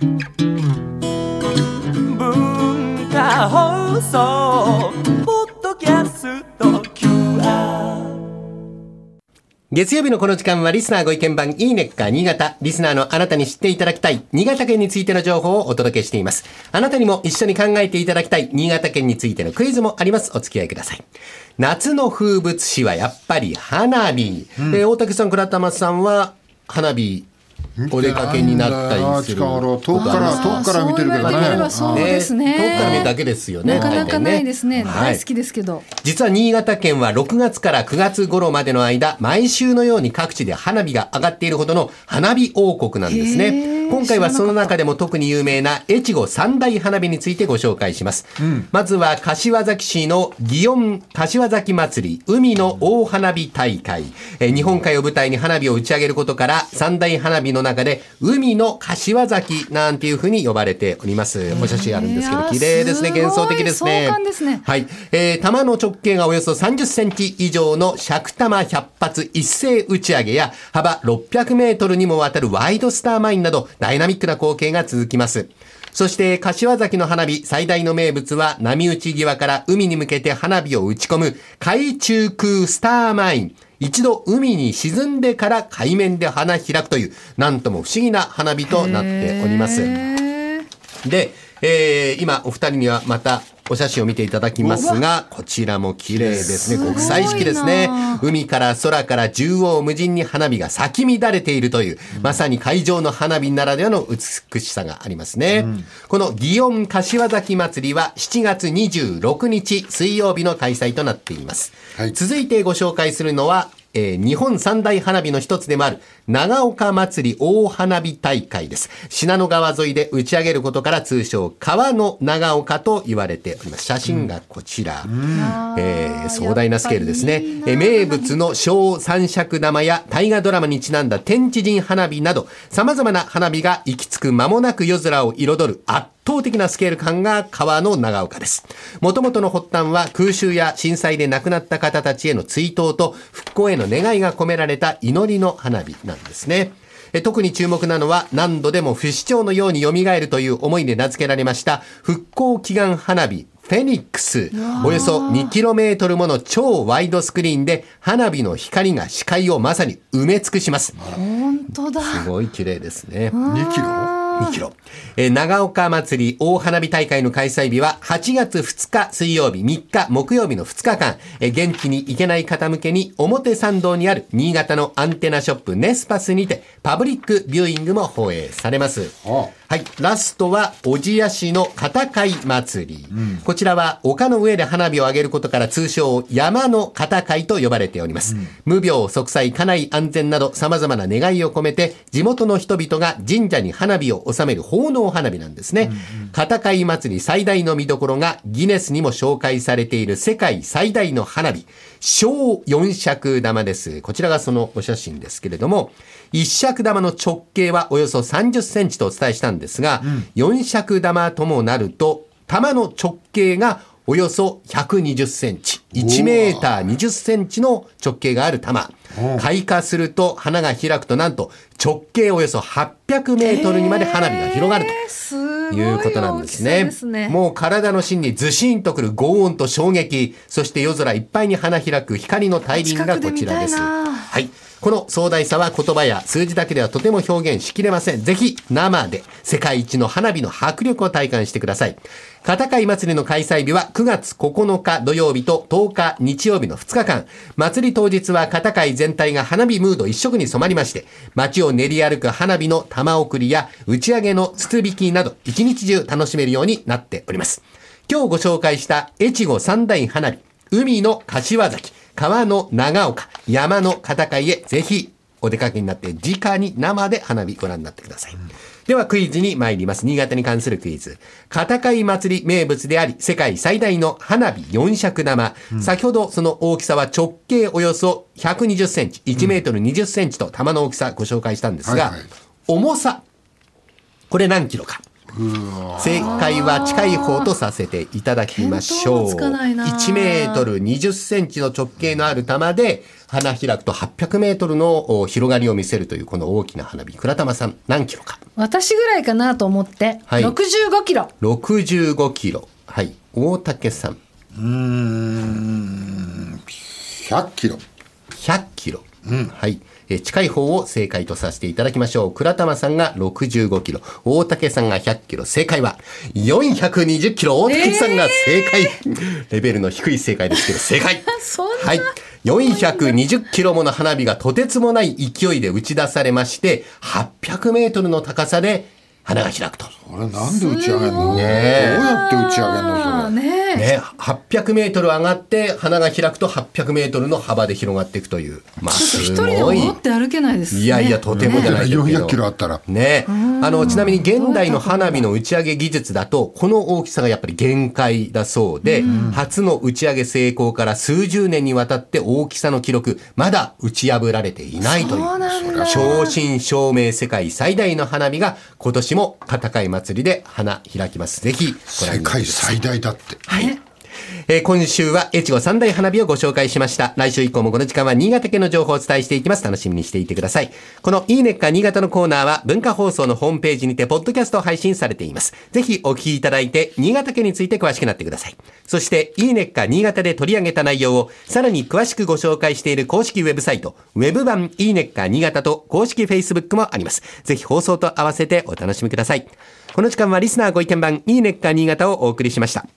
文化放送ポッドキャスト QR 月曜日のこの時間はリスナーご意見番いいねっか新潟。リスナーのあなたに知っていただきたい新潟県についての情報をお届けしています。あなたにも一緒に考えていただきたい新潟県についてのクイズもあります。お付き合いください。夏の風物詩はやっぱり花火。え大竹さん、倉玉さんは花火お出かけになったりする。遠くから遠くから見てるけどねそうですね。遠くから見るだけですよね。なかなかないですね。はい大好きですけど。実は新潟県は6月から9月頃までの間、毎週のように各地で花火が上がっているほどの花火王国なんですへね。ー今回はその中でも特に有名な越後三大花火についてご紹介します。まずは柏崎市の祇園柏崎祭り海の大花火大会。えー日本海を舞台に花火を打ち上げることから三大花火の中で海の柏崎なんていうふうに呼ばれております。お写真あるんですけど、綺麗ですね。幻想的ですね。すねはい。えー、弾の直径がおよそ30センチ以上の尺玉100発一斉打ち上げや、幅600メートルにもわたるワイドスターマインなど、ダイナミックな光景が続きます。そして、柏崎の花火最大の名物は、波打ち際から海に向けて花火を打ち込む、海中空スターマイン。一度海に沈んでから海面で花開くという、なんとも不思議な花火となっております。で、えー今お二人にはまたお写真を見ていただきますが、こちらも綺麗ですね。国際式ですね。海から空から縦横無尽に花火が咲き乱れているという、まさに会場の花火ならではの美しさがありますね。この祇園柏崎祭りは7月26日水曜日の開催となっています。はい続いてご紹介するのは、えー日本三大花火の一つでもある長岡祭り大花火大会です。信濃川沿いで打ち上げることから通称川の長岡と言われております。写真がこちら。えー壮大なスケールですね。いいなえー名物の小三尺玉や大河ドラマにちなんだ天地人花火など様々な花火が行き着く間もなく夜空を彩る圧倒的なスケール感が川の長岡です。もともとの発端は空襲や震災で亡くなった方たちへの追悼と復興への願いが込められた祈りの花火なんですね。え特に注目なのは何度でも不死鳥のように蘇るという思いで名付けられました復興祈願花火フェニックス。およそ 2km もの超ワイドスクリーンで花火の光が視界をまさに埋め尽くします。本当だ。すごい綺麗ですね。2キロ？2キロ。えー長岡祭り大花火大会の開催日は8月2日水曜日、3日木曜日の2日間、えー現地に行けない方向けに表参道にある新潟のアンテナショップネスパスにてパブリックビューイングも放映されます。あはい。ラストは、小千谷市の片貝祭り。こちらは、丘の上で花火を上げることから通称、山の片貝と呼ばれております。無病息災、家内安全など様々な願いを込めて、地元の人々が神社に花火を収める奉納花火なんですね。片貝祭り最大の見どころが、ギネスにも紹介されている世界最大の花火、小四尺玉です。こちらがそのお写真ですけれども、一尺玉の直径はおよそ30センチとお伝えしたんですが、四尺玉ともなると、玉の直径がおよそ120センチ、1メーター20センチの直径がある玉。開花すると花が開くとなんと直径およそ800メートルにまで花火が広がると。いいうことなんですね。大きさですねもう体の芯にずしんとくる轟音と衝撃、そして夜空いっぱいに花開く光の大輪がこちらです。はい。この壮大さは言葉や数字だけではとても表現しきれません。ぜひ生で世界一の花火の迫力を体感してください。片貝祭りの開催日は9月9日土曜日と10日日曜日の2日間。祭り当日は片貝全体が花火ムード一色に染まりまして、街を練り歩く花火の玉送りや打ち上げの筒引きなど一日中楽しめるようになっております。今日ご紹介した越後三大花火、海の柏崎、川の長岡、山の片貝へぜひお出かけになって直に生で花火ご覧になってください。ではクイズに参ります。新潟に関するクイズ。片貝祭り名物であり、世界最大の花火四尺玉。先ほどその大きさは直径およそ120センチ、1メートル20センチと玉の大きさご紹介したんですが、はいはい重さ。これ何キロか。正解は近い方とさせていただきましょう。見当もつかないな1メートル20センチの直径のある玉で、花開くと800メートルのお広がりを見せるというこの大きな花火。倉玉さん、何キロか私ぐらいかなと思って、はい65キロ。65キロ。はい。大竹さん、100キロ。100キロ。はい。えー近い方を正解とさせていただきましょう。倉玉さんが65キロ。大竹さんが100キロ。正解は420キロ。大竹さんが正解。レベルの低い正解ですけど、正解。はい。420キロもの花火がとてつもない勢いで打ち出されまして、800メートルの高さで花が開くと。あれなんで打ち上げるの？ねどうえやって打ち上げるのそれ？あねえね、800メートル上がって、花が開くと800メートルの幅で広がっていくという。まあ、ちょっとす一人でごい。戻って歩けないですね。いやいや、とてもじゃないですけど。400キロあったら。ねあの、ちなみに現代の花火の打ち上げ技術だと、この大きさがやっぱり限界だそうで、初の打ち上げ成功から数十年にわたって大きさの記録、まだ打ち破られていないという。そうなんだ正真正銘世界最大の花火が今年も片い祭りで花開きます。ぜひご覧世界。最大だって。ねえー今週は越後三大花火をご紹介しました。来週以降もこの時間は新潟県の情報をお伝えしていきます。楽しみにしていてください。このいいねっか新潟のコーナーは文化放送のホームページにてポッドキャスト配信されています。ぜひお聞きいただいて新潟県について詳しくなってください。そしていいねっか新潟で取り上げた内容をさらに詳しくご紹介している公式ウェブサイト、ウェブ版いいねっか新潟と公式 Facebook もあります。ぜひ放送と合わせてお楽しみください。この時間はリスナーご意見番いいねっか新潟をお送りしました。